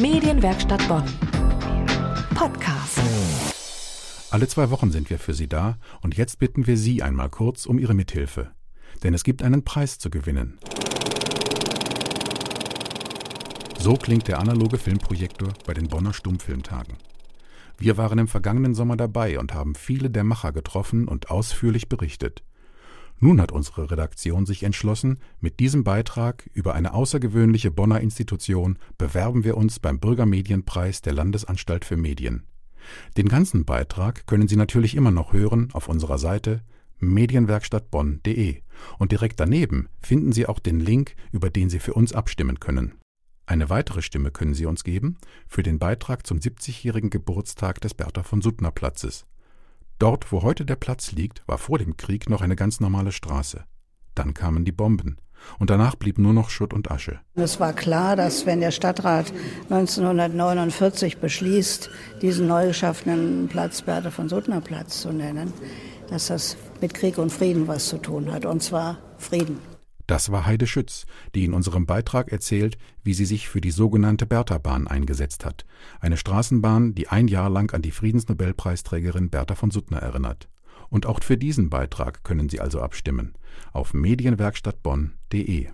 Medienwerkstatt Bonn. Podcast. Alle zwei Wochen sind wir für Sie da und jetzt bitten wir Sie einmal kurz um Ihre Mithilfe. Denn es gibt einen Preis zu gewinnen. So klingt der analoge Filmprojektor bei den Bonner Stummfilmtagen. Wir waren im vergangenen Sommer dabei und haben viele der Macher getroffen und ausführlich berichtet. Nun hat unsere Redaktion sich entschlossen, mit diesem Beitrag über eine außergewöhnliche Bonner Institution bewerben wir uns beim Bürgermedienpreis der Landesanstalt für Medien. Den ganzen Beitrag können Sie natürlich immer noch hören auf unserer Seite medienwerkstattbonn.de und direkt daneben finden Sie auch den Link, über den Sie für uns abstimmen können. Eine weitere Stimme können Sie uns geben für den Beitrag zum 70-jährigen Geburtstag des Bertha von Suttner Platzes. Dort, wo heute der Platz liegt, war vor dem Krieg noch eine ganz normale Straße. Dann kamen die Bomben. Und danach blieb nur noch Schutt und Asche. Es war klar, dass wenn der Stadtrat 1949 beschließt, diesen neu geschaffenen Platz Bertha von Suttner Platz zu nennen, dass das mit Krieg und Frieden was zu tun hat. Und zwar Frieden. Das war Heide Schütz, die in unserem Beitrag erzählt, wie sie sich für die sogenannte Bertha-Bahn eingesetzt hat, eine Straßenbahn, die ein Jahr lang an die Friedensnobelpreisträgerin Bertha von Suttner erinnert. Und auch für diesen Beitrag können Sie also abstimmen auf medienwerkstattbonn.de.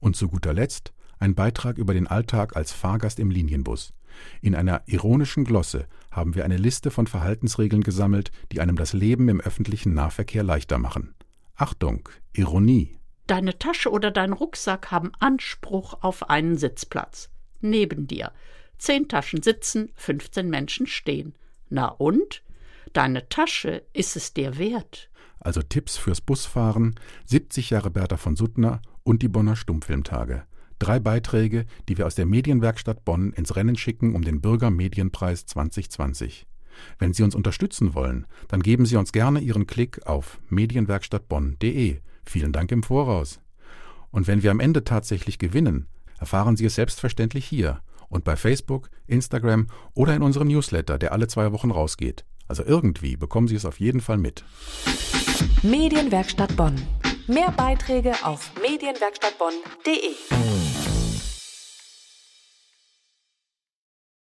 Und zu guter Letzt ein Beitrag über den Alltag als Fahrgast im Linienbus. In einer ironischen Glosse haben wir eine Liste von Verhaltensregeln gesammelt, die einem das Leben im öffentlichen Nahverkehr leichter machen. Achtung, Ironie. Deine Tasche oder dein Rucksack haben Anspruch auf einen Sitzplatz. Neben dir. Zehn Taschen sitzen, 15 Menschen stehen. Na und? Deine Tasche ist es dir wert. Also Tipps fürs Busfahren, 70 Jahre Bertha von Suttner und die Bonner Stummfilmtage. Drei Beiträge, die wir aus der Medienwerkstatt Bonn ins Rennen schicken um den Bürgermedienpreis 2020. Wenn Sie uns unterstützen wollen, dann geben Sie uns gerne Ihren Klick auf medienwerkstattbonn.de Vielen Dank im Voraus. Und wenn wir am Ende tatsächlich gewinnen, erfahren Sie es selbstverständlich hier und bei Facebook, Instagram oder in unserem Newsletter, der alle zwei Wochen rausgeht. Also irgendwie bekommen Sie es auf jeden Fall mit. Medienwerkstatt Bonn. Mehr Beiträge auf medienwerkstattbonn.de.